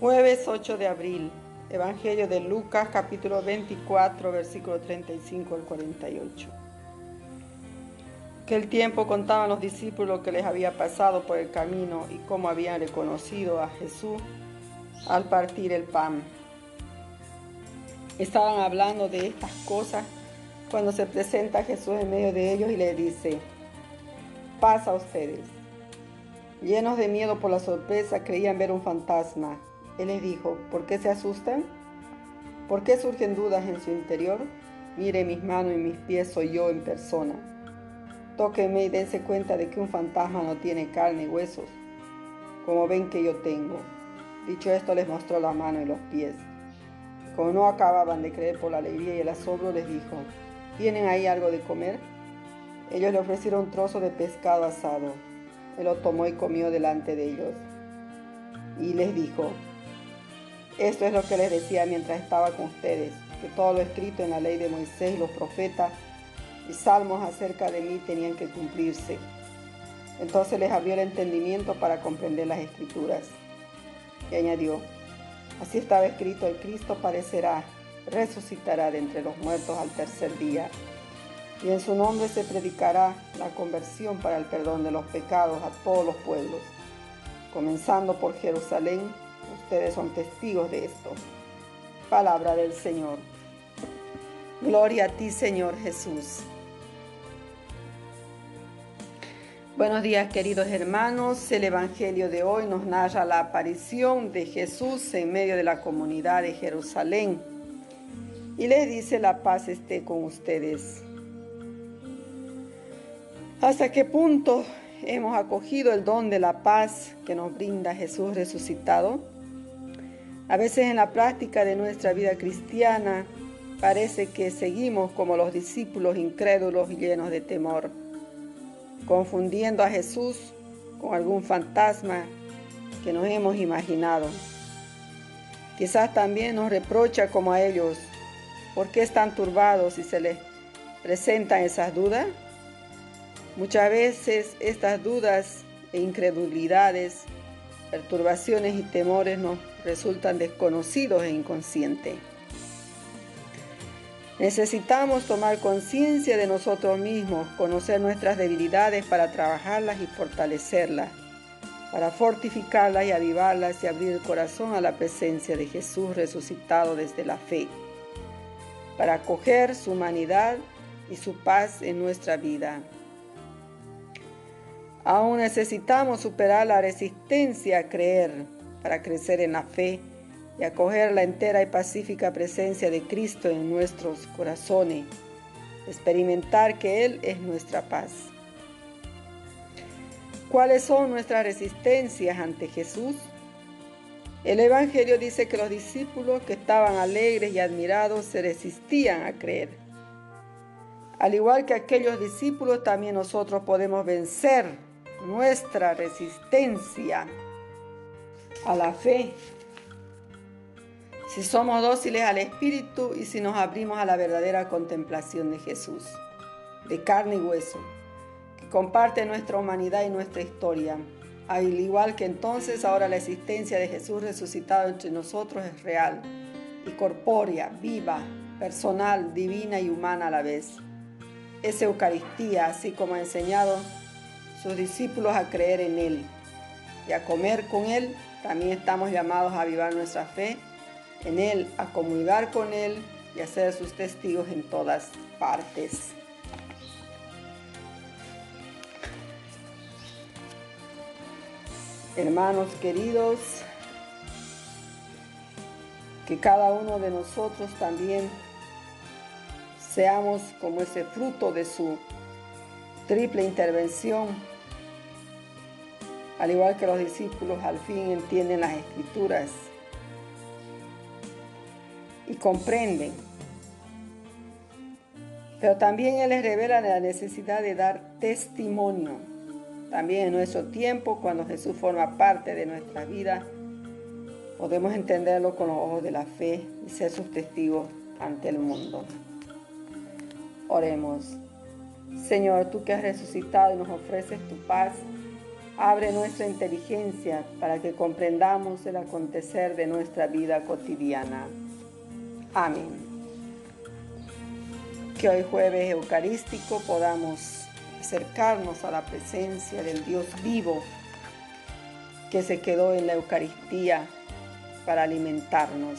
Jueves 8 de abril, Evangelio de Lucas capítulo 24, versículo 35 al 48. Que el tiempo contaban los discípulos lo que les había pasado por el camino y cómo habían reconocido a Jesús al partir el pan. Estaban hablando de estas cosas cuando se presenta Jesús en medio de ellos y les dice, paz a ustedes. Llenos de miedo por la sorpresa, creían ver un fantasma él les dijo, ¿por qué se asustan? ¿Por qué surgen dudas en su interior? Mire mis manos y mis pies, soy yo en persona. Tóquenme y dense cuenta de que un fantasma no tiene carne y huesos, como ven que yo tengo. Dicho esto, les mostró la mano y los pies. Como no acababan de creer por la alegría y el asombro, les dijo, ¿tienen ahí algo de comer? Ellos le ofrecieron un trozo de pescado asado. Él lo tomó y comió delante de ellos. Y les dijo, esto es lo que les decía mientras estaba con ustedes, que todo lo escrito en la ley de Moisés y los profetas y salmos acerca de mí tenían que cumplirse. Entonces les abrió el entendimiento para comprender las escrituras. Y añadió, así estaba escrito, el Cristo parecerá, resucitará de entre los muertos al tercer día. Y en su nombre se predicará la conversión para el perdón de los pecados a todos los pueblos, comenzando por Jerusalén Ustedes son testigos de esto. Palabra del Señor. Gloria a ti, Señor Jesús. Buenos días, queridos hermanos. El Evangelio de hoy nos narra la aparición de Jesús en medio de la comunidad de Jerusalén y les dice la paz esté con ustedes. ¿Hasta qué punto hemos acogido el don de la paz que nos brinda Jesús resucitado? A veces en la práctica de nuestra vida cristiana parece que seguimos como los discípulos incrédulos y llenos de temor, confundiendo a Jesús con algún fantasma que nos hemos imaginado. Quizás también nos reprocha como a ellos, ¿por qué están turbados si se les presentan esas dudas? Muchas veces estas dudas e incredulidades perturbaciones y temores nos resultan desconocidos e inconscientes. Necesitamos tomar conciencia de nosotros mismos, conocer nuestras debilidades para trabajarlas y fortalecerlas, para fortificarlas y avivarlas y abrir el corazón a la presencia de Jesús resucitado desde la fe, para acoger su humanidad y su paz en nuestra vida. Aún necesitamos superar la resistencia a creer para crecer en la fe y acoger la entera y pacífica presencia de Cristo en nuestros corazones, experimentar que Él es nuestra paz. ¿Cuáles son nuestras resistencias ante Jesús? El Evangelio dice que los discípulos que estaban alegres y admirados se resistían a creer. Al igual que aquellos discípulos, también nosotros podemos vencer nuestra resistencia a la fe. Si somos dóciles al Espíritu y si nos abrimos a la verdadera contemplación de Jesús, de carne y hueso, que comparte nuestra humanidad y nuestra historia. Al igual que entonces, ahora la existencia de Jesús resucitado entre nosotros es real y corpórea, viva, personal, divina y humana a la vez. Es Eucaristía, así como ha enseñado sus discípulos a creer en Él y a comer con Él. También estamos llamados a avivar nuestra fe en Él, a comulgar con Él y a ser sus testigos en todas partes. Hermanos queridos, que cada uno de nosotros también seamos como ese fruto de su triple intervención al igual que los discípulos, al fin entienden las escrituras y comprenden. Pero también Él les revela la necesidad de dar testimonio. También en nuestro tiempo, cuando Jesús forma parte de nuestra vida, podemos entenderlo con los ojos de la fe y ser sus testigos ante el mundo. Oremos. Señor, tú que has resucitado y nos ofreces tu paz, Abre nuestra inteligencia para que comprendamos el acontecer de nuestra vida cotidiana. Amén. Que hoy jueves eucarístico podamos acercarnos a la presencia del Dios vivo que se quedó en la Eucaristía para alimentarnos.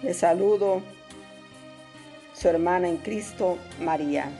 Le saludo su hermana en Cristo, María.